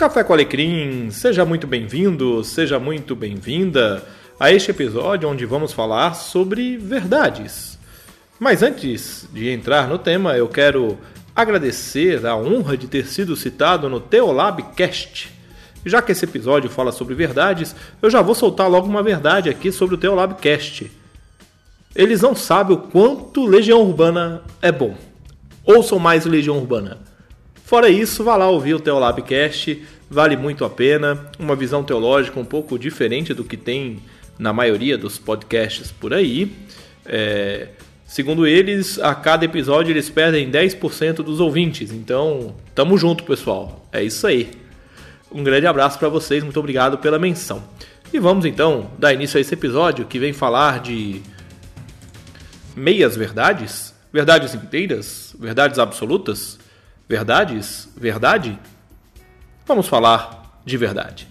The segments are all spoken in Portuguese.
Café com Alecrim, seja muito bem-vindo, seja muito bem-vinda a este episódio onde vamos falar sobre verdades. Mas antes de entrar no tema, eu quero agradecer a honra de ter sido citado no Teolabcast. Já que esse episódio fala sobre verdades, eu já vou soltar logo uma verdade aqui sobre o Teolabcast. Eles não sabem o quanto Legião Urbana é bom. Ouçam mais Legião Urbana. Fora isso, vá lá ouvir o Teolabcast, vale muito a pena. Uma visão teológica um pouco diferente do que tem na maioria dos podcasts por aí. É, segundo eles, a cada episódio eles perdem 10% dos ouvintes. Então, tamo junto, pessoal. É isso aí. Um grande abraço para vocês, muito obrigado pela menção. E vamos então dar início a esse episódio que vem falar de meias verdades, verdades inteiras, verdades absolutas, verdades, verdade. Vamos falar de verdade.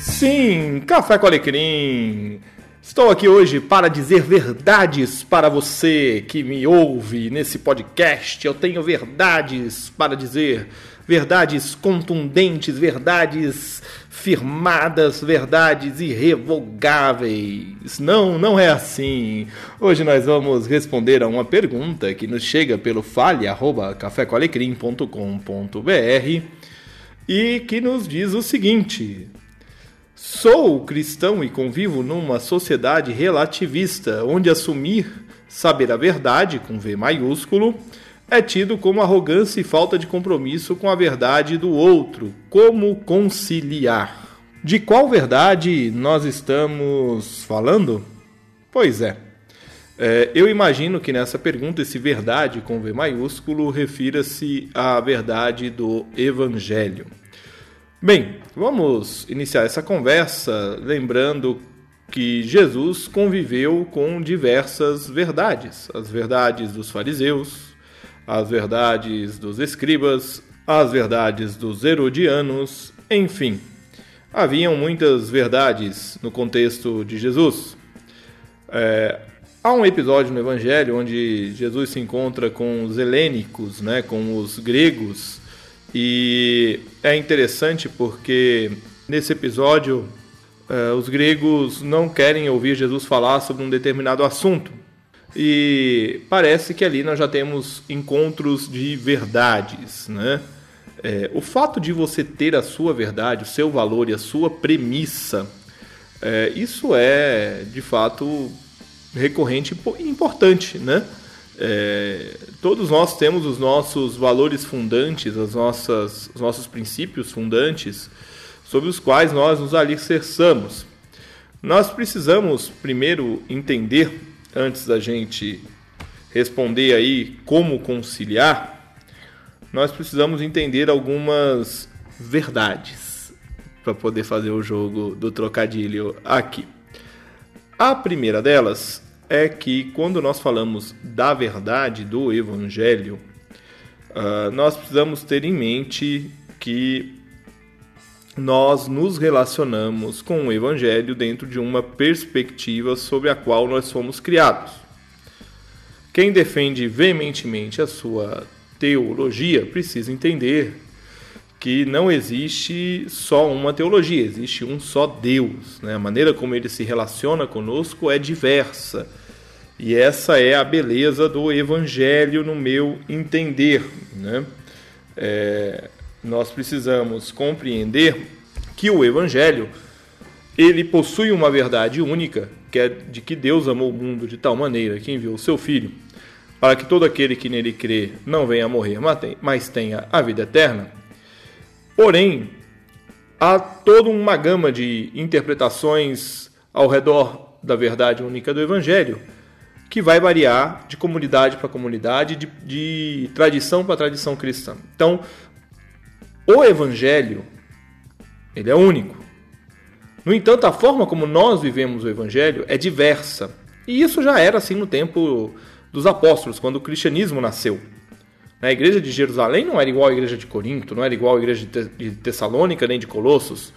Sim, Café com Alecrim. Estou aqui hoje para dizer verdades para você que me ouve nesse podcast. Eu tenho verdades para dizer, verdades contundentes, verdades firmadas, verdades irrevogáveis. Não, não é assim. Hoje nós vamos responder a uma pergunta que nos chega pelo fale@cafécoalecrim.com.br e que nos diz o seguinte: Sou cristão e convivo numa sociedade relativista, onde assumir saber a verdade, com V maiúsculo, é tido como arrogância e falta de compromisso com a verdade do outro. Como conciliar? De qual verdade nós estamos falando? Pois é. é eu imagino que nessa pergunta, esse verdade com V maiúsculo refira-se à verdade do Evangelho. Bem, vamos iniciar essa conversa lembrando que Jesus conviveu com diversas verdades: as verdades dos fariseus, as verdades dos escribas, as verdades dos herodianos, enfim. Haviam muitas verdades no contexto de Jesus. É, há um episódio no Evangelho onde Jesus se encontra com os helênicos, né, com os gregos, e é interessante porque nesse episódio uh, os gregos não querem ouvir Jesus falar sobre um determinado assunto. E parece que ali nós já temos encontros de verdades, né? É, o fato de você ter a sua verdade, o seu valor e a sua premissa, é, isso é de fato recorrente e importante, né? É, todos nós temos os nossos valores fundantes, as nossas, os nossos princípios fundantes, sobre os quais nós nos alicerçamos. Nós precisamos primeiro entender, antes da gente responder aí como conciliar, nós precisamos entender algumas verdades para poder fazer o jogo do trocadilho aqui. A primeira delas é que quando nós falamos da verdade do Evangelho, uh, nós precisamos ter em mente que nós nos relacionamos com o Evangelho dentro de uma perspectiva sobre a qual nós fomos criados. Quem defende veementemente a sua teologia precisa entender que não existe só uma teologia, existe um só Deus. Né? A maneira como ele se relaciona conosco é diversa e essa é a beleza do Evangelho, no meu entender. Né? É, nós precisamos compreender que o Evangelho ele possui uma verdade única, que é de que Deus amou o mundo de tal maneira que enviou o seu Filho, para que todo aquele que nele crê não venha a morrer, mas tenha a vida eterna. Porém, há toda uma gama de interpretações ao redor da verdade única do Evangelho que vai variar de comunidade para comunidade, de, de tradição para tradição cristã. Então, o Evangelho ele é único. No entanto, a forma como nós vivemos o Evangelho é diversa. E isso já era assim no tempo dos apóstolos, quando o cristianismo nasceu. A igreja de Jerusalém não era igual à igreja de Corinto, não era igual à igreja de Tessalônica nem de Colossos.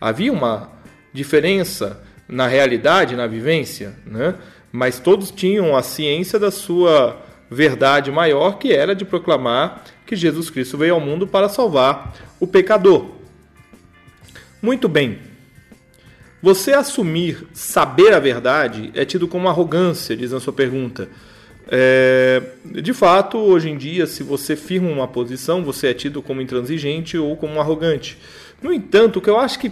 Havia uma diferença na realidade, na vivência, né? mas todos tinham a ciência da sua verdade maior, que era de proclamar que Jesus Cristo veio ao mundo para salvar o pecador. Muito bem. Você assumir saber a verdade é tido como arrogância, diz na sua pergunta. É, de fato, hoje em dia, se você firma uma posição, você é tido como intransigente ou como arrogante. No entanto, o que eu acho que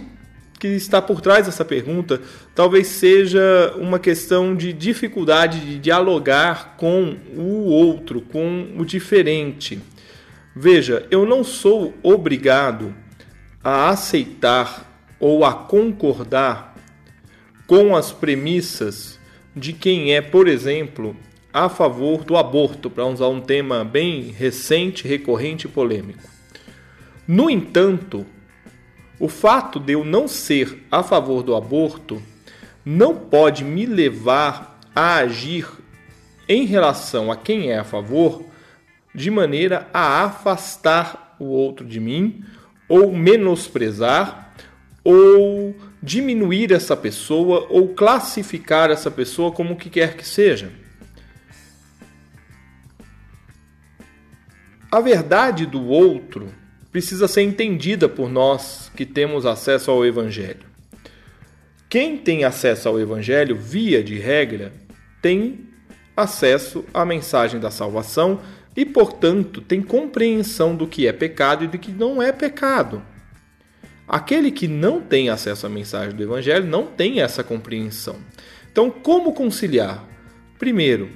que está por trás dessa pergunta talvez seja uma questão de dificuldade de dialogar com o outro, com o diferente. Veja, eu não sou obrigado a aceitar ou a concordar com as premissas de quem é, por exemplo, a favor do aborto, para usar um tema bem recente, recorrente e polêmico. No entanto, o fato de eu não ser a favor do aborto não pode me levar a agir em relação a quem é a favor de maneira a afastar o outro de mim ou menosprezar ou diminuir essa pessoa ou classificar essa pessoa como o que quer que seja. A verdade do outro precisa ser entendida por nós que temos acesso ao Evangelho. Quem tem acesso ao Evangelho, via de regra, tem acesso à mensagem da salvação e, portanto, tem compreensão do que é pecado e do que não é pecado. Aquele que não tem acesso à mensagem do Evangelho não tem essa compreensão. Então, como conciliar? Primeiro,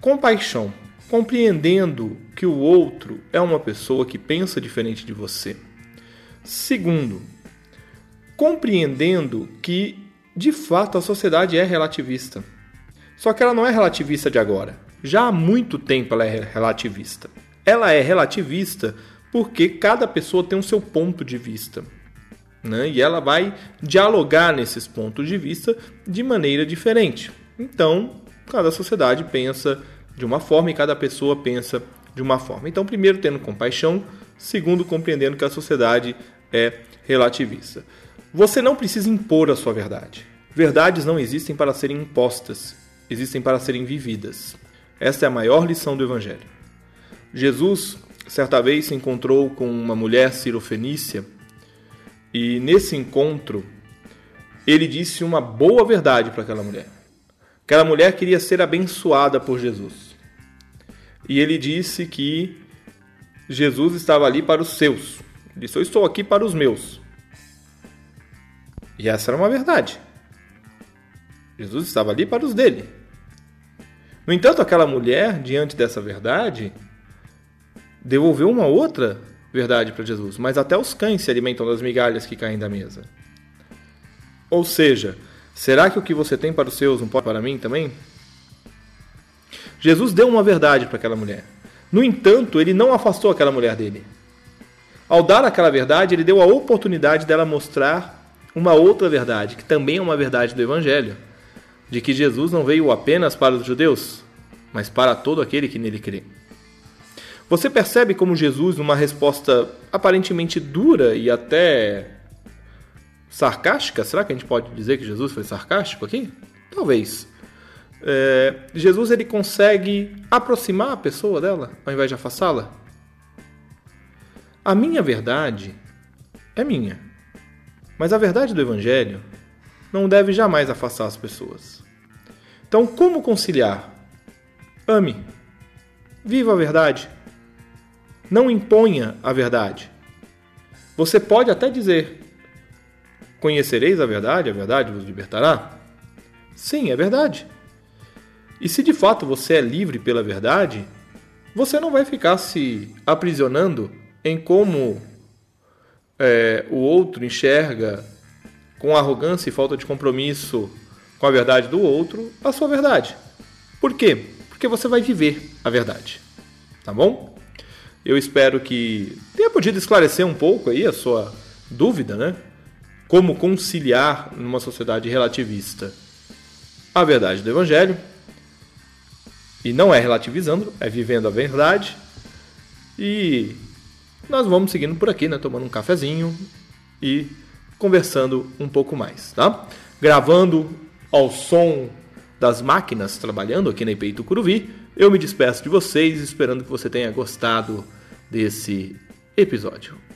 compaixão compreendendo que o outro é uma pessoa que pensa diferente de você. Segundo, compreendendo que de fato a sociedade é relativista. Só que ela não é relativista de agora. Já há muito tempo ela é relativista. Ela é relativista porque cada pessoa tem o seu ponto de vista. Né? E ela vai dialogar nesses pontos de vista de maneira diferente. Então, cada sociedade pensa de uma forma e cada pessoa pensa de uma forma. Então, primeiro, tendo compaixão, segundo, compreendendo que a sociedade é relativista. Você não precisa impor a sua verdade. Verdades não existem para serem impostas, existem para serem vividas. Esta é a maior lição do Evangelho. Jesus, certa vez, se encontrou com uma mulher cirofenícia e, nesse encontro, ele disse uma boa verdade para aquela mulher. Aquela mulher queria ser abençoada por Jesus. E ele disse que Jesus estava ali para os seus. Ele disse: Eu estou aqui para os meus. E essa era uma verdade. Jesus estava ali para os dele. No entanto, aquela mulher, diante dessa verdade, devolveu uma outra verdade para Jesus. Mas até os cães se alimentam das migalhas que caem da mesa. Ou seja, Será que o que você tem para os seus não pode para mim também? Jesus deu uma verdade para aquela mulher. No entanto, ele não afastou aquela mulher dele. Ao dar aquela verdade, ele deu a oportunidade dela mostrar uma outra verdade, que também é uma verdade do Evangelho, de que Jesus não veio apenas para os judeus, mas para todo aquele que nele crê. Você percebe como Jesus, numa resposta aparentemente dura e até sarcástica? Será que a gente pode dizer que Jesus foi sarcástico aqui? Talvez. É, Jesus ele consegue aproximar a pessoa dela ao invés de afastá-la? A minha verdade é minha. Mas a verdade do Evangelho não deve jamais afastar as pessoas. Então, como conciliar? Ame. Viva a verdade. Não imponha a verdade. Você pode até dizer: Conhecereis a verdade, a verdade vos libertará? Sim, é verdade. E se de fato você é livre pela verdade, você não vai ficar se aprisionando em como é, o outro enxerga com arrogância e falta de compromisso com a verdade do outro a sua verdade. Por quê? Porque você vai viver a verdade. Tá bom? Eu espero que tenha podido esclarecer um pouco aí a sua dúvida, né? Como conciliar numa sociedade relativista a verdade do Evangelho. E não é relativizando, é vivendo a verdade. E nós vamos seguindo por aqui, né, tomando um cafezinho e conversando um pouco mais, tá? gravando ao som das máquinas trabalhando aqui na IPI Tucuruvi. Eu me despeço de vocês, esperando que você tenha gostado desse episódio.